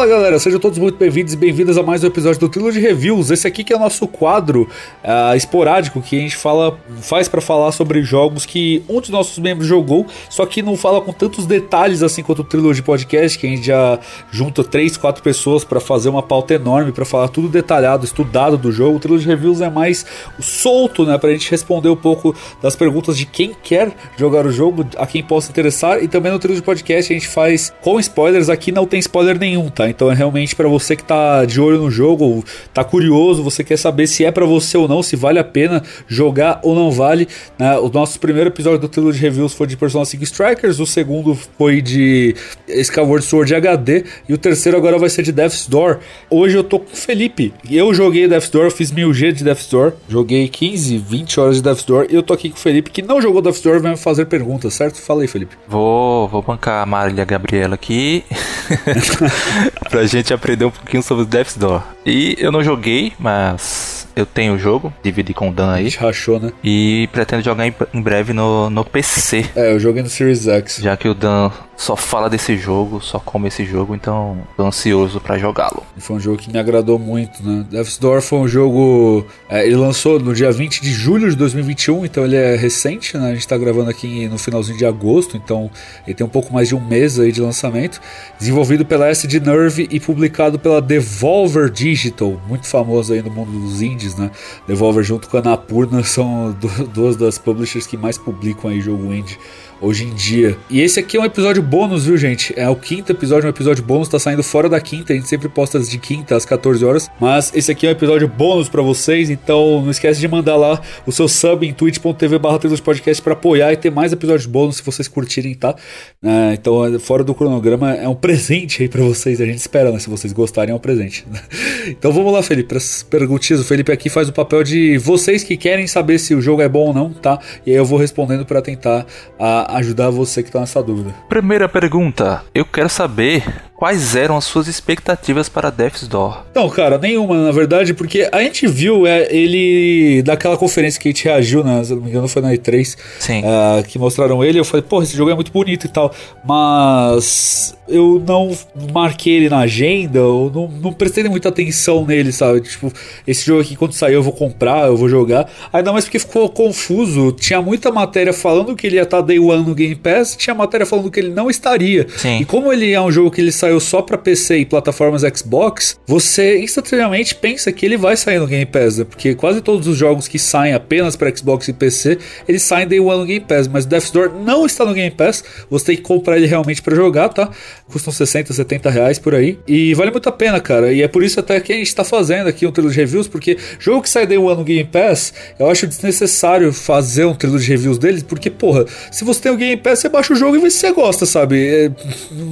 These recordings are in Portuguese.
Fala galera, sejam todos muito bem-vindos e bem-vindas a mais um episódio do Trilogy Reviews. Esse aqui que é o nosso quadro uh, esporádico que a gente fala, faz para falar sobre jogos que um dos nossos membros jogou, só que não fala com tantos detalhes assim quanto o Trilogy Podcast, que a gente já junta três, quatro pessoas para fazer uma pauta enorme para falar tudo detalhado, estudado do jogo. O Trilogy Reviews é mais solto, né, pra gente responder um pouco das perguntas de quem quer jogar o jogo, a quem possa interessar e também no Trilogy Podcast a gente faz com spoilers, aqui não tem spoiler nenhum, tá? Então é realmente para você que tá de olho no jogo, tá curioso, você quer saber se é para você ou não, se vale a pena jogar ou não vale. Né? O nosso primeiro episódio do Trilogy Reviews foi de Persona 5 Strikers, o segundo foi de Skyward Sword HD e o terceiro agora vai ser de Death's Door. Hoje eu tô com o Felipe. Eu joguei Death's Door, fiz 1000G de Death's Door, joguei 15, 20 horas de Death's Door e eu tô aqui com o Felipe que não jogou Death's Door vai me fazer perguntas, certo? Fala aí, Felipe. Vou, vou bancar a Marília Gabriela aqui pra gente aprender um pouquinho sobre o Death's Door. E eu não joguei, mas eu tenho o jogo, dividi com o Dan aí. A gente rachou, né? E pretendo jogar em, em breve no, no PC. É, eu joguei no Series X. Já que o Dan só fala desse jogo, só come esse jogo, então tô ansioso para jogá-lo. Foi um jogo que me agradou muito, né? Death's Door foi um jogo. É, ele lançou no dia 20 de julho de 2021, então ele é recente, né? A gente tá gravando aqui no finalzinho de agosto, então ele tem um pouco mais de um mês aí de lançamento. Desenvolvido pela SD Nerve e publicado pela Devolver Digital, muito famoso aí no mundo dos indies, né? Devolver junto com a Napurna são duas das publishers que mais publicam aí jogo indie hoje em dia. E esse aqui é um episódio bônus, viu, gente? É o quinto episódio, um episódio bônus, tá saindo fora da quinta, a gente sempre posta de quinta às 14 horas, mas esse aqui é um episódio bônus para vocês, então não esquece de mandar lá o seu sub em twitch.tv barra podcast para apoiar e ter mais episódios bônus se vocês curtirem, tá? É, então, fora do cronograma, é um presente aí para vocês, a gente espera, né? Se vocês gostarem, é um presente. então vamos lá, Felipe, as perguntinhas, o Felipe aqui faz o papel de vocês que querem saber se o jogo é bom ou não, tá? E aí eu vou respondendo para tentar a, ajudar você que está nessa dúvida. Primeira pergunta: eu quero saber quais eram as suas expectativas para Death's Door? Não, cara, nenhuma, na verdade, porque a gente viu é, ele daquela conferência que a gente reagiu, né, se não me engano foi na E3, Sim. Uh, que mostraram ele, eu falei, pô, esse jogo é muito bonito e tal, mas eu não marquei ele na agenda, eu não, não prestei muita atenção nele, sabe? Tipo, esse jogo aqui quando sair eu vou comprar, eu vou jogar, ainda mais porque ficou confuso, tinha muita matéria falando que ele ia estar Day One no Game Pass, tinha matéria falando que ele não estaria, Sim. e como ele é um jogo que ele saiu saiu só para PC e plataformas Xbox, você instantaneamente pensa que ele vai sair no Game Pass, né? porque quase todos os jogos que saem apenas para Xbox e PC, eles saem Day One no Game Pass, mas o Death's Door não está no Game Pass, você tem que comprar ele realmente para jogar, tá? Custam 60, 70 reais por aí, e vale muito a pena, cara, e é por isso até que a gente tá fazendo aqui um trailer de reviews, porque jogo que sai Day One no Game Pass, eu acho desnecessário fazer um trailer de reviews deles, porque, porra, se você tem o Game Pass, você baixa o jogo e vê se você gosta, sabe? É,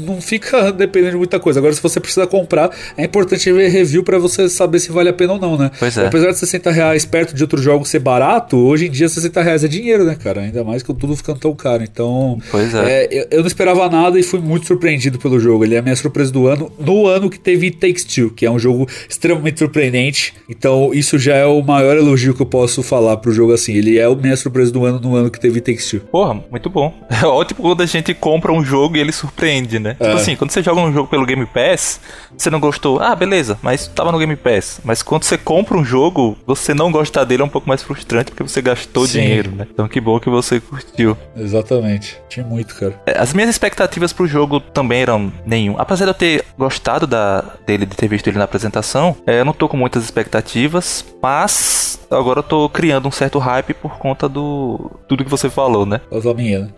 não fica dependendo de muita coisa. Agora, se você precisa comprar, é importante ver review para você saber se vale a pena ou não, né? Pois é. Apesar de 60 reais perto de outros jogos ser barato, hoje em dia 60 reais é dinheiro, né, cara? Ainda mais com tudo ficando tão caro. Então, pois é. é eu, eu, não esperava nada e fui muito surpreendido pelo jogo. Ele é a minha surpresa do ano, no ano que teve Takes Two, que é um jogo extremamente surpreendente. Então, isso já é o maior elogio que eu posso falar pro jogo assim. Ele é a minha surpresa do ano no ano que teve Takes Two. Porra, muito bom. É ótimo quando a gente compra um jogo e ele surpreende, né? Tipo é. Tipo assim, quando você joga um jogo pelo Game Pass, você não gostou, ah, beleza, mas tava no Game Pass. Mas quando você compra um jogo, você não gostar dele é um pouco mais frustrante porque você gastou Sim. dinheiro, né? Então que bom que você curtiu. Exatamente. Tinha muito, cara. É, as minhas expectativas pro jogo também eram nenhum. Apesar de eu ter gostado da, dele, de ter visto ele na apresentação, é, eu não tô com muitas expectativas, mas agora eu tô criando um certo hype por conta do tudo que você falou, né? né?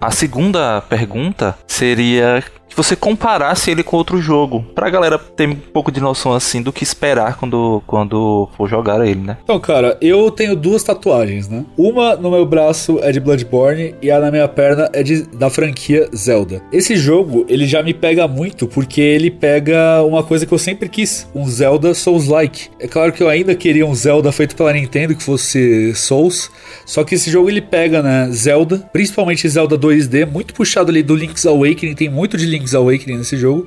A segunda pergunta seria que você comparasse ele com outro jogo. Pra galera ter um pouco de noção assim do que esperar quando, quando for jogar ele, né? Então, cara, eu tenho duas tatuagens, né? Uma no meu braço é de Bloodborne e a na minha perna é de, da franquia Zelda. Esse jogo, ele já me pega muito porque ele pega uma coisa que eu sempre quis, um Zelda Souls-like. É claro que eu ainda queria um Zelda feito pela Nintendo que fosse Souls, só que esse jogo ele pega, né, Zelda, principalmente Zelda 2D, muito puxado ali do Link's Awakening, tem muito de Link's Awakening nesse jogo.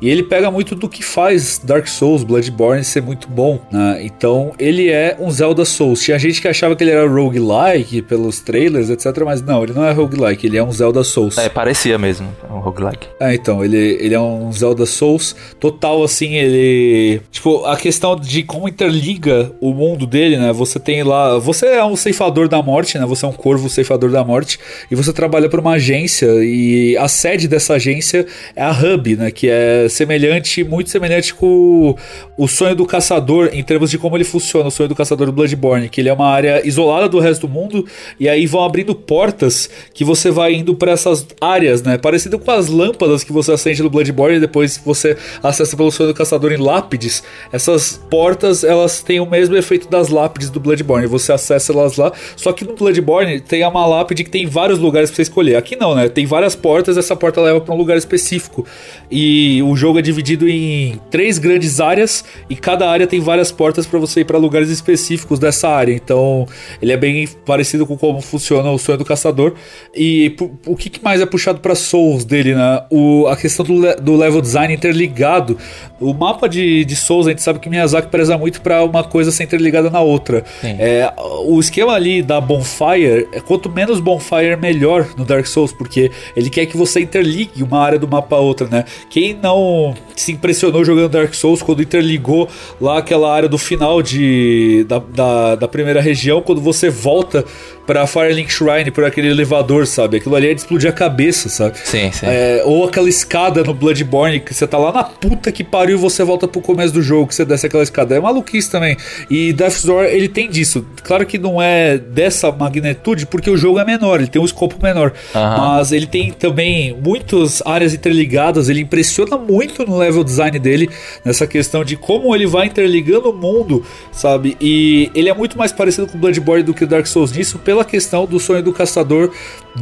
E ele pega muito do que faz Dark Souls, Bloodborne ser muito bom, né? Então ele é um Zelda Souls. Tinha gente que achava que ele era roguelike pelos trailers, etc. Mas não, ele não é roguelike, ele é um Zelda Souls. É, parecia mesmo, um roguelike. É, então, ele, ele é um Zelda Souls total, assim, ele. Tipo, a questão de como interliga o mundo dele, né? Você tem lá. Você é um ceifador da morte, né? Você é um corvo ceifador da morte. E você trabalha para uma agência. E a sede dessa agência é a Hub, né? Que é semelhante, muito semelhante com o sonho do caçador, em termos de como ele funciona, o sonho do caçador do Bloodborne. Que ele é uma área isolada do resto do mundo. E aí vão abrindo portas que você vai indo para essas áreas, né? Parecido com as lâmpadas que você acende no Bloodborne e depois você acessa pelo sonho do caçador em lápides. Essas portas, elas têm o mesmo efeito das lápides do Bloodborne. Você acessa elas lá. Só que no Bloodborne tem uma lápide que tem vários lugares para você escolher. Aqui não, né? Tem várias portas, essa porta leva para um lugar específico. E o jogo é dividido em três grandes áreas e cada área tem várias portas para você ir para lugares específicos dessa área. Então, ele é bem parecido com como funciona o sonho do caçador. E o que mais é puxado para Souls dele, né? O, a questão do, do level design interligado. O mapa de, de Souls, a gente sabe que Miyazaki preza muito para uma coisa ser interligada na outra. É, o esquema ali da Bonfire, é quanto menos Bonfire, melhor no Dark Souls, porque ele quer que você interligue uma área do mapa a outra, né? Quem não se impressionou jogando Dark Souls quando interligou lá aquela área do final de, da, da, da primeira região, quando você volta pra Firelink Shrine, por aquele elevador, sabe? Aquilo ali é de explodir a cabeça, sabe? Sim, sim. É, ou aquela escada no Bloodborne, que você tá lá na puta que pariu e você volta pro começo do jogo, que você desce aquela escada. É maluquice também. E Death's Door, ele tem disso. Claro que não é dessa magnitude, porque o jogo é menor, ele tem um escopo menor. Uhum. Mas ele tem também muitas áreas interligadas, ele impressiona muito no level design dele, nessa questão de como ele vai interligando o mundo, sabe? E ele é muito mais parecido com Bloodborne do que o Dark Souls nisso, pela questão do sonho do caçador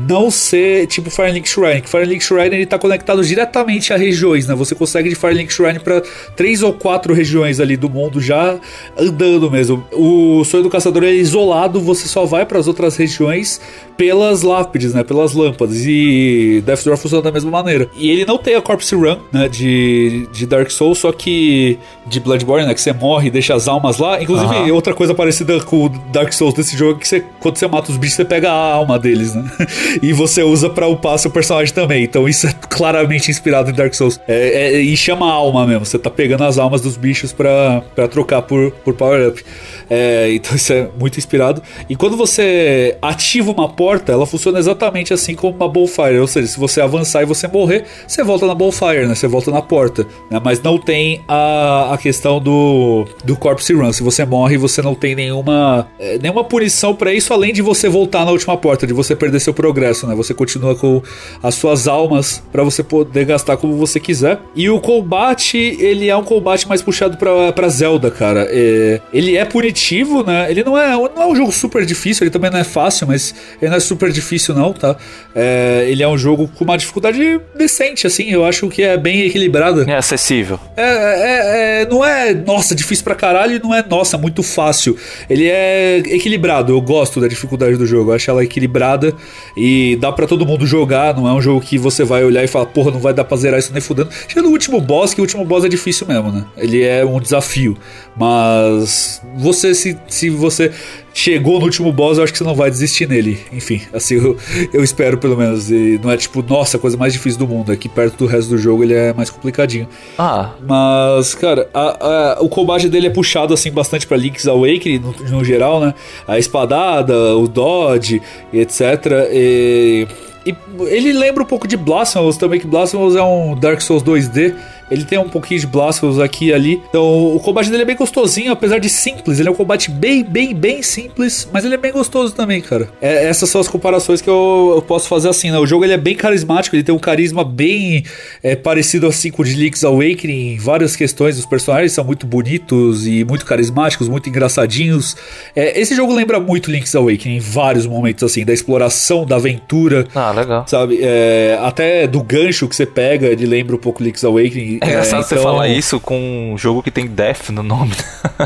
não ser tipo Firelink Shrine. Que Firelink Shrine ele tá conectado diretamente a regiões, né? Você consegue de Firelink Shrine para três ou quatro regiões ali do mundo já andando mesmo. O sonho do caçador é isolado, você só vai para as outras regiões pelas lápides, né? Pelas lâmpadas. E Death Door funciona da mesma maneira. E ele não tem a Corpse Run, né? De, de Dark Souls, só que de Bloodborne, né? Que você morre e deixa as almas lá. Inclusive, uhum. outra coisa parecida com o Dark Souls desse jogo é que você, quando você mata os bichos, você pega a alma deles, né? e você usa para upar seu personagem também. Então isso é claramente inspirado em Dark Souls. É, é, e chama alma mesmo. Você tá pegando as almas dos bichos para trocar por, por power-up. É, então isso é muito inspirado. E quando você ativa uma porta, ela funciona exatamente assim como uma bonfire. Ou seja, se você avançar e você morrer, você volta na bonfire, né? Você volta na porta. Né? Mas não tem a, a questão do, do corpse run. Se você morre, você não tem nenhuma, é, nenhuma punição para isso, além de você voltar na última porta, de você perder seu progresso, né? Você continua com as suas almas para você poder gastar como você quiser. E o combate, ele é um combate mais puxado para Zelda, cara. É, ele é punitivo né? Ele não é, não é um jogo super difícil, ele também não é fácil, mas ele não é super difícil, não, tá? É, ele é um jogo com uma dificuldade decente, assim, eu acho que é bem equilibrada. É acessível. É, é, é não é, nossa, difícil pra caralho, não é, nossa, muito fácil. Ele é equilibrado, eu gosto da dificuldade do jogo, eu acho ela equilibrada e dá para todo mundo jogar, não é um jogo que você vai olhar e falar, porra, não vai dar pra zerar isso nem fudendo. Chega no último boss, que o último boss é difícil mesmo, né? Ele é um desafio, mas você se, se você chegou no último boss, eu acho que você não vai desistir nele. Enfim, assim, eu, eu espero pelo menos. E não é tipo, nossa, a coisa mais difícil do mundo. Aqui perto do resto do jogo ele é mais complicadinho. Ah. Mas, cara, a, a, o combate dele é puxado assim bastante pra Link's Awakening no, no geral, né? A espadada, o dodge, etc. E, e ele lembra um pouco de Blasphemous também, que Blasphemous é um Dark Souls 2D ele tem um pouquinho de Blasphemous aqui e ali. Então o combate dele é bem gostosinho, apesar de simples. Ele é um combate bem, bem, bem simples, mas ele é bem gostoso também, cara. É, essas são as comparações que eu, eu, posso fazer assim, né? O jogo ele é bem carismático, ele tem um carisma bem é, parecido assim com o de Link's Awakening em várias questões. Os personagens são muito bonitos e muito carismáticos, muito engraçadinhos. É, esse jogo lembra muito Link's Awakening em vários momentos, assim, da exploração, da aventura. Ah, legal. Sabe? É, até do gancho que você pega, ele lembra um pouco Link's Awakening É engraçado é, então... você falar isso com um jogo que tem Death no nome.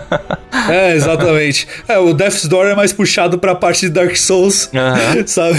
é, exatamente. É, o Death's Door é mais puxado pra parte de Dark Souls, sabe?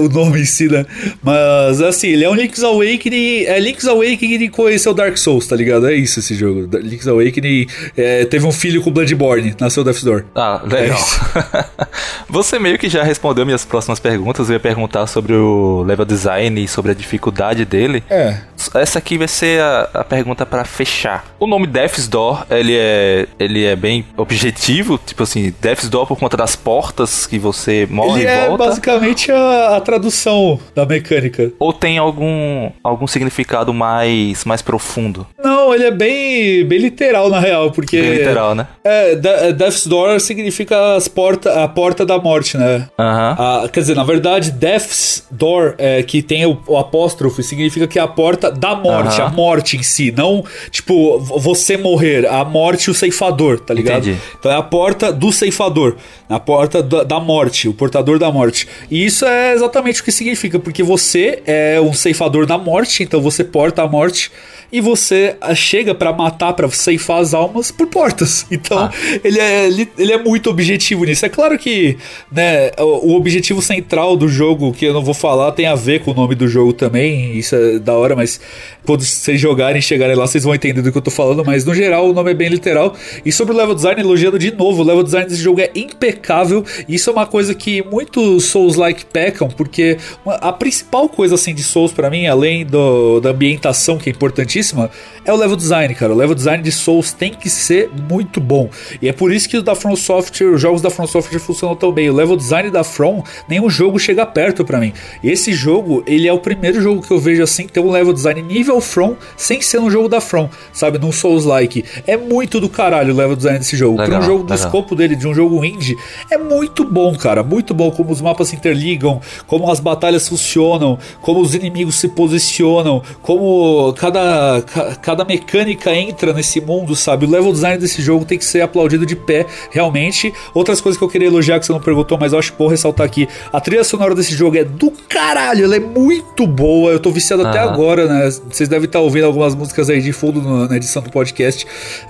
o nome em si, né? Mas, assim, ele é um Link's Awakening. É Link's Awakening conheceu Dark Souls, tá ligado? É isso esse jogo. Link's Awakening é, teve um filho com Bloodborne, nasceu Death's Door. Ah, legal. É Você meio que já respondeu minhas próximas perguntas. Eu ia perguntar sobre o level design e sobre a dificuldade dele. É. Essa aqui vai ser a, a pergunta para fechar. O nome Death's Door, ele é, ele é bem objetivo, tipo assim, Death's Door por conta das portas que você morre ele e volta. É basicamente a, a, tradução da mecânica. Ou tem algum, algum significado mais, mais profundo? Não, ele é bem, bem literal na real, porque. Bem literal, né? É, é Death's Door significa as porta, a porta da morte, né? Aham. Uhum. quer dizer, na verdade, Death's Door, é, que tem o, o apóstrofo, significa que é a porta da morte, uhum. a morte em si, não tipo você morrer, a morte o ceifador, tá ligado? Entendi. Então é a porta do ceifador, a porta da, da morte, o portador da morte. E isso é exatamente o que significa, porque você é um ceifador da morte, então você porta a morte e você ah, chega para matar, para ceifar as almas por portas. Então, ah. ele, é, ele, ele, é muito objetivo nisso. É claro que né, o, o, objetivo central do jogo, que eu não vou falar, tem a ver com o nome do jogo também. Isso é da hora, mas quando vocês jogarem e chegarem lá, vocês vão entender do que eu tô falando. Mas no geral, o nome é bem literal. E sobre o level design, elogiando de novo, o level design desse jogo é impecável. E isso é uma coisa que muitos Souls-like pecam, porque a principal coisa assim de Souls para mim, além do, da ambientação, que é importantíssima é o level design, cara. O level design de Souls tem que ser muito bom. E é por isso que os da From Software, os jogos da From Software funcionam tão bem. O level design da From, nenhum jogo chega perto para mim. Esse jogo, ele é o primeiro jogo que eu vejo assim ter um level design nível From sem ser um jogo da From, sabe? Num Souls-like. É muito do caralho o level design desse jogo. Legal, Pra um jogo do legal. escopo dele, de um jogo indie, é muito bom, cara. Muito bom como os mapas se interligam, como as batalhas funcionam, como os inimigos se posicionam, como cada cada, mecânica entra nesse mundo, sabe? O level design desse jogo tem que ser aplaudido de pé, realmente. Outras coisas que eu queria elogiar que você não perguntou, mas eu acho vou ressaltar aqui. A trilha sonora desse jogo é do caralho, ela é muito boa. Eu tô viciado até agora, né? Vocês devem estar ouvindo algumas músicas aí de fundo na edição do podcast.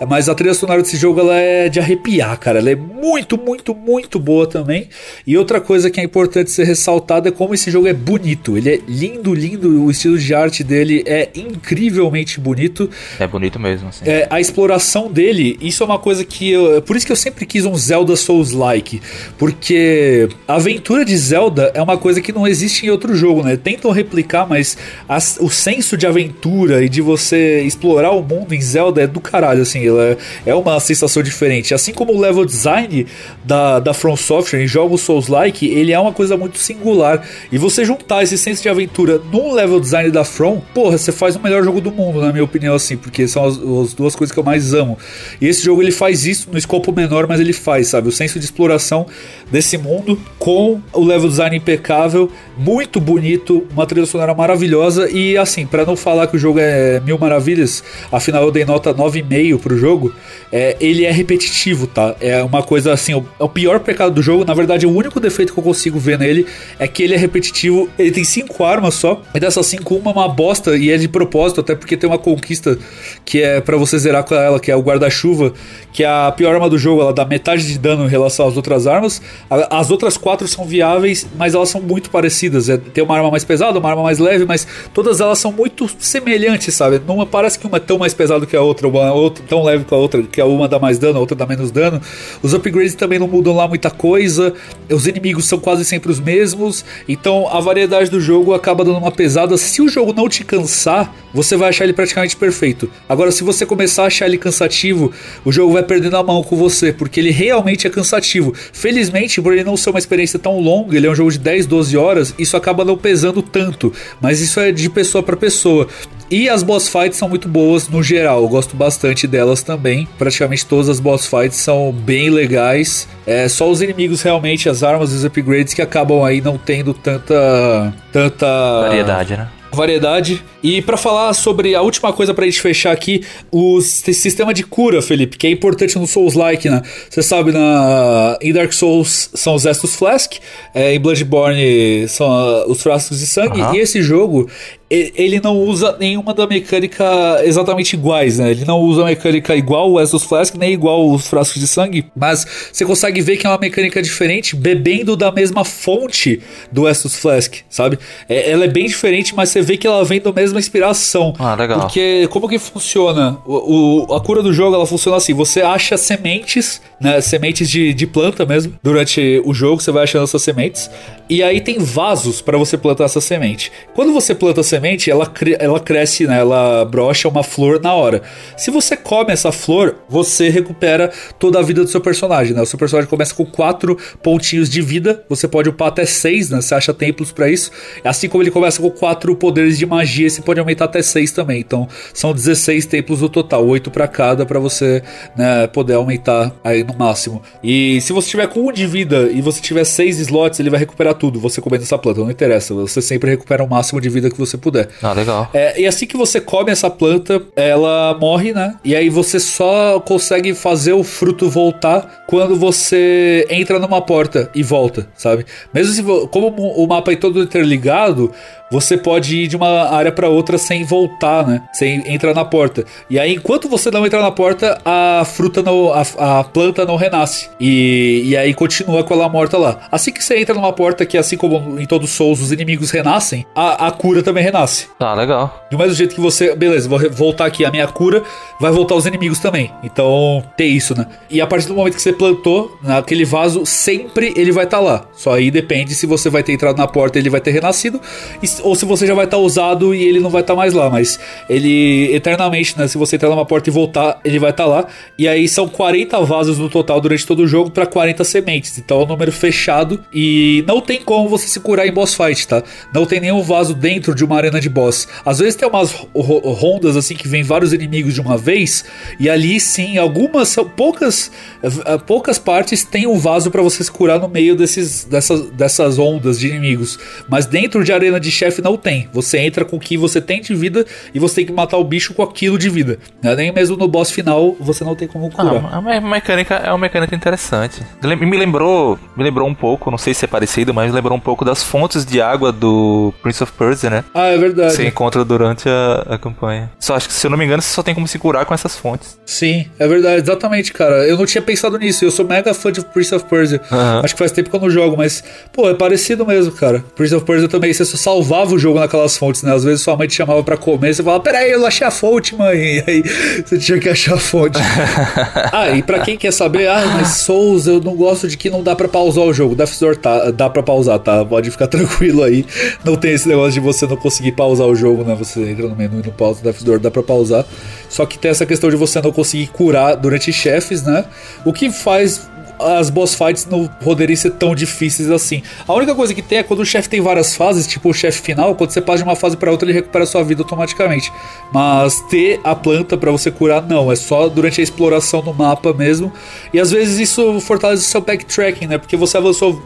Mas a trilha sonora desse jogo ela é de arrepiar, cara. Ela é muito, muito, muito boa também. E outra coisa que é importante ser ressaltada é como esse jogo é bonito. Ele é lindo, lindo. O estilo de arte dele é incrivelmente bonito. É bonito mesmo, assim. É, a exploração dele, isso é uma coisa que eu, por isso que eu sempre quis um Zelda Souls-like, porque a aventura de Zelda é uma coisa que não existe em outro jogo, né? Tentam replicar, mas as, o senso de aventura e de você explorar o mundo em Zelda é do caralho, assim, ela é, é uma sensação diferente. Assim como o level design da, da From Software em jogos Souls-like, ele é uma coisa muito singular. E você juntar esse senso de aventura num level design da From, porra, você faz o melhor jogo do mundo na minha opinião, assim, porque são as, as, duas coisas que eu mais amo. E esse jogo ele faz isso no escopo menor, mas ele faz, sabe? O senso de exploração desse mundo com o level design impecável, muito bonito, uma trilha sonora maravilhosa. E assim, para não falar que o jogo é mil maravilhas, afinal eu dei nota 9,5 pro jogo, é, ele é repetitivo, tá? É uma coisa assim, o, é o pior pecado do jogo, na verdade, o único defeito que eu consigo ver nele é que ele é repetitivo. Ele tem cinco armas só, e dessas cinco, uma é uma bosta, e é de propósito, até porque tem tem uma conquista que é para você zerar com ela, que é o guarda-chuva, que é a pior arma do jogo, ela dá metade de dano em relação às outras armas. As outras quatro são viáveis, mas elas são muito parecidas. É, tem uma arma mais pesada, uma arma mais leve, mas todas elas são muito semelhantes, sabe? Não parece que uma é tão mais pesada que a outra, uma outra tão leve que a outra, que a uma dá mais dano, a outra dá menos dano. Os upgrades também não mudam lá muita coisa. Os inimigos são quase sempre os mesmos. Então a variedade do jogo acaba dando uma pesada. Se o jogo não te cansar, você vai achar ele praticamente perfeito. Agora, se você começar a achar ele cansativo, o jogo vai perdendo a mão com você, porque ele realmente é cansativo. Felizmente, por ele não ser uma experiência tão longa, ele é um jogo de 10, 12 horas, isso acaba não pesando tanto. Mas isso é de pessoa para pessoa. E as boss fights são muito boas no geral, eu gosto bastante delas também. Praticamente todas as boss fights são bem legais. É só os inimigos realmente, as armas e os upgrades que acabam aí não tendo tanta tanta variedade, né? Variedade. E para falar sobre a última coisa pra gente fechar aqui, o sistema de cura, Felipe, que é importante no Souls-like, né? Você sabe, na, em Dark Souls são os Estus Flask, é, em Bloodborne são uh, os frascos de sangue, uhum. e esse jogo, ele não usa nenhuma da mecânica exatamente iguais, né? Ele não usa a mecânica igual o Estus Flask, nem igual os frascos de sangue, mas você consegue ver que é uma mecânica diferente, bebendo da mesma fonte do Estus Flask, sabe? É, ela é bem diferente, mas você vê que ela vem da mesma inspiração. Ah, legal. Porque como que funciona? O, o, a cura do jogo, ela funciona assim, você acha sementes, né? Sementes de, de planta mesmo. Durante o jogo, você vai achando essas sementes. E aí tem vasos para você plantar essa semente. Quando você planta a semente, ela, cre ela cresce, né? Ela brocha uma flor na hora. Se você come essa flor, você recupera toda a vida do seu personagem, né? O seu personagem começa com quatro pontinhos de vida. Você pode upar até seis, né? Você acha templos para isso. Assim como ele começa com quatro poderes de magia, você pode aumentar até seis também. Então são 16 templos no total, oito para cada, para você né, poder aumentar aí no máximo. E se você tiver com um de vida e você tiver seis slots, ele vai recuperar tudo, você comendo essa planta, não interessa. Você sempre recupera o máximo de vida que você puder. Ah, legal. É, e assim que você come essa planta, ela morre, né? E aí você só consegue fazer o fruto voltar quando você entra numa porta e volta, sabe? Mesmo se como o mapa é todo interligado, você pode ir de uma área para outra sem voltar, né? Sem entrar na porta. E aí, enquanto você não entrar na porta, a fruta, não, a, a planta não renasce. E, e aí continua com ela morta lá. Assim que você entra numa porta que, assim como em todos os Souls, os inimigos renascem, a, a cura também renasce. Ah, legal. Do mesmo jeito que você. Beleza, vou voltar aqui. A minha cura vai voltar os inimigos também. Então, tem isso, né? E a partir do momento que você plantou naquele vaso, sempre ele vai estar tá lá. Só aí depende se você vai ter entrado na porta ele vai ter renascido. E ou se você já vai estar tá usado e ele não vai estar tá mais lá, mas ele eternamente, né, se você entrar numa porta e voltar, ele vai estar tá lá. E aí são 40 vasos no total durante todo o jogo para 40 sementes. Então é um número fechado e não tem como você se curar em boss fight, tá? Não tem nenhum vaso dentro de uma arena de boss. Às vezes tem umas rondas assim que vem vários inimigos de uma vez e ali sim, algumas poucas eh, poucas partes tem um vaso para você se curar no meio desses dessas dessas ondas de inimigos, mas dentro de arena de chefe não tem. Você entra com o que você tem de vida e você tem que matar o bicho com aquilo de vida. Né? Nem mesmo no boss final você não tem como curar. Ah, a mecânica é uma mecânica interessante. Me lembrou, me lembrou um pouco, não sei se é parecido, mas lembrou um pouco das fontes de água do Prince of Persia, né? Ah, é verdade. Você encontra durante a, a campanha. Só acho que se eu não me engano, você só tem como se curar com essas fontes. Sim, é verdade, exatamente, cara. Eu não tinha pensado nisso. Eu sou mega fã de Prince of Persia. Uhum. Acho que faz tempo que eu não jogo, mas, pô, é parecido mesmo, cara. Prince of Persia também, você só salvava o jogo naquelas fontes, né? Às vezes sua mãe te chamava para comer, você falava, peraí, eu achei a fonte, mãe. E aí você tinha que achar a fonte. ah, e pra quem quer saber, ah, mas Souls, eu não gosto de que não dá para pausar o jogo. Death Door tá, dá para pausar, tá? Pode ficar tranquilo aí. Não tem esse negócio de você não conseguir pausar o jogo, né? Você entra no menu e não pausa, Death Door dá pra pausar. Só que tem essa questão de você não conseguir curar durante chefes, né? O que faz as boss fights não poderiam ser tão difíceis assim. A única coisa que tem é quando o chefe tem várias fases, tipo o chefe final, quando você passa de uma fase para outra, ele recupera sua vida automaticamente. Mas ter a planta para você curar, não. É só durante a exploração do mapa mesmo. E às vezes isso fortalece o seu backtracking, né? Porque você avançou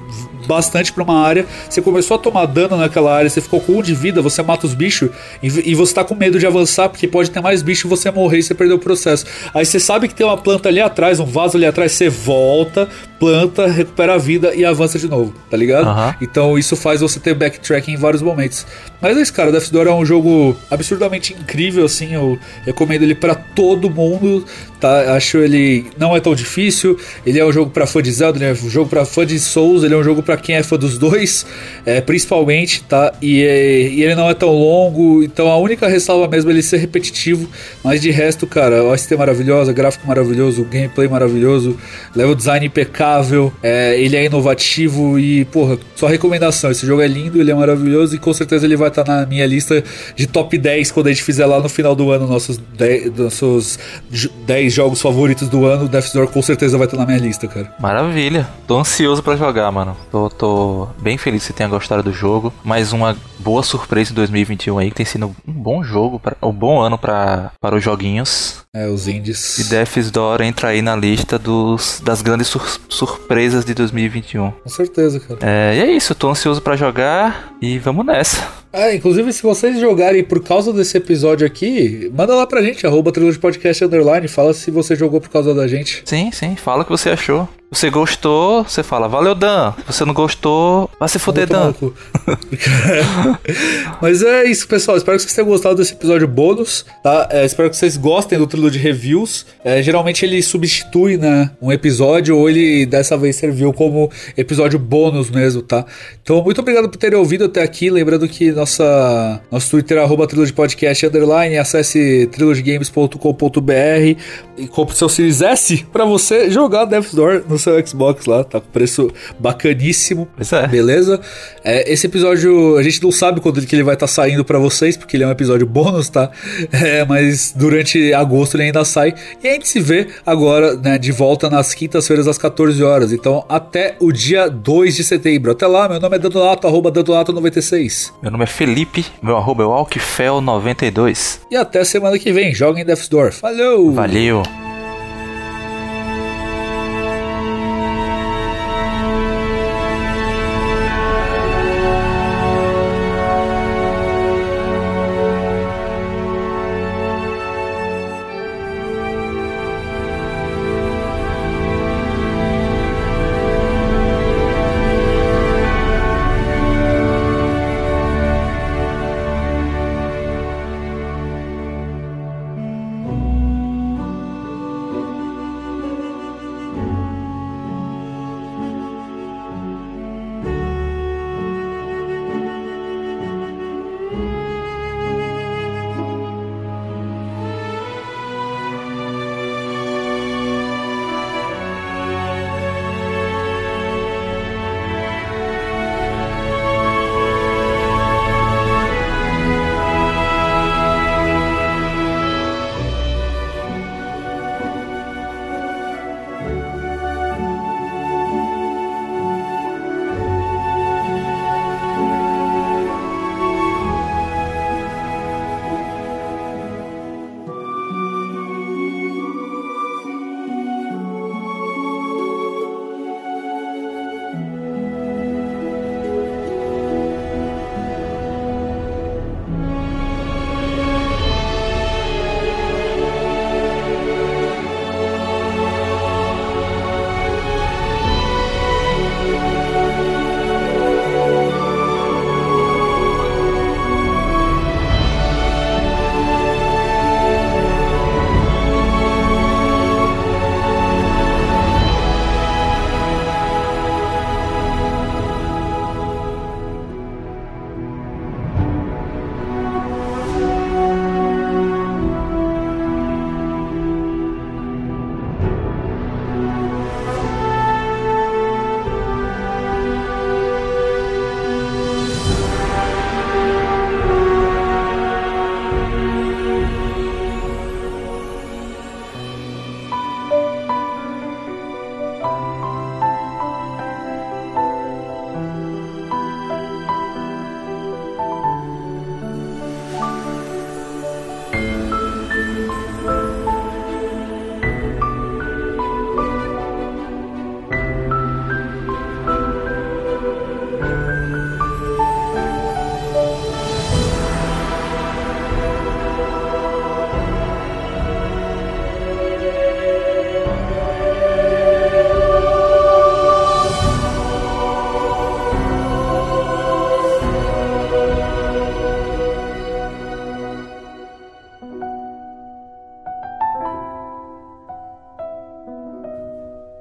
bastante para uma área, você começou a tomar dano naquela área, você ficou com um de vida, você mata os bichos e, e você tá com medo de avançar porque pode ter mais bicho e você morrer e você perdeu o processo. Aí você sabe que tem uma planta ali atrás, um vaso ali atrás, você volta, planta, recupera a vida e avança de novo, tá ligado? Uhum. Então isso faz você ter backtracking em vários momentos. Mas é isso, cara, Death Door é um jogo absurdamente incrível, assim, eu recomendo ele para todo mundo, tá? Acho ele não é tão difícil, ele é um jogo para fã de Zelda, ele é um jogo para fã de Souls, ele é um jogo para quem é fã dos dois, é, principalmente, tá? E, é, e, ele não é tão longo, então a única ressalva mesmo é ele ser repetitivo, mas de resto, cara, o ST maravilhosa, gráfico maravilhoso, gameplay maravilhoso, level design impecável, é, ele é inovativo e, porra, só recomendação, esse jogo é lindo, ele é maravilhoso e com certeza ele vai estar tá na minha lista de top 10 quando a gente fizer lá no final do ano nossos 10, nossos 10 jogos favoritos do ano, Death Door com certeza vai estar tá na minha lista, cara. Maravilha, tô ansioso para jogar, mano. Tô, tô bem feliz que você tenha gostado do jogo. Mais uma boa surpresa em 2021 aí, que tem sido um bom jogo, pra, um bom ano pra, para os joguinhos. É, os indies. E Death's Door entra aí na lista dos, das grandes sur surpresas de 2021. Com certeza, cara. É, e é isso, tô ansioso para jogar e vamos nessa. Ah, inclusive, se vocês jogarem por causa desse episódio aqui, manda lá pra gente, arroba Podcast Underline, fala se você jogou por causa da gente. Sim, sim, fala o que você achou. Você gostou, você fala, valeu, Dan. Você não gostou, vai se foder, Dan. Mas é isso, pessoal. Espero que vocês tenham gostado desse episódio bônus, tá? É, espero que vocês gostem do trilho de reviews. É, geralmente ele substitui, né, um episódio, ou ele dessa vez serviu como episódio bônus mesmo, tá? Então, muito obrigado por terem ouvido até aqui. Lembrando que nossa, nosso Twitter arroba Podcast underline, acesse trilogygames.com.br e compre seu Series S pra você jogar Death's Door no seu Xbox lá, tá com preço bacaníssimo. É. Beleza? É, esse episódio a gente não sabe quando que ele vai estar tá saindo para vocês, porque ele é um episódio bônus, tá? É, mas durante agosto ele ainda sai. E a gente se vê agora, né, de volta nas quintas-feiras às 14 horas. Então, até o dia 2 de setembro. Até lá, meu nome é Dandonato, arroba Dandonato96. Meu nome é Felipe, meu arroba é Alkfel92. E até semana que vem. Joga em Death's Door. Falou! Valeu!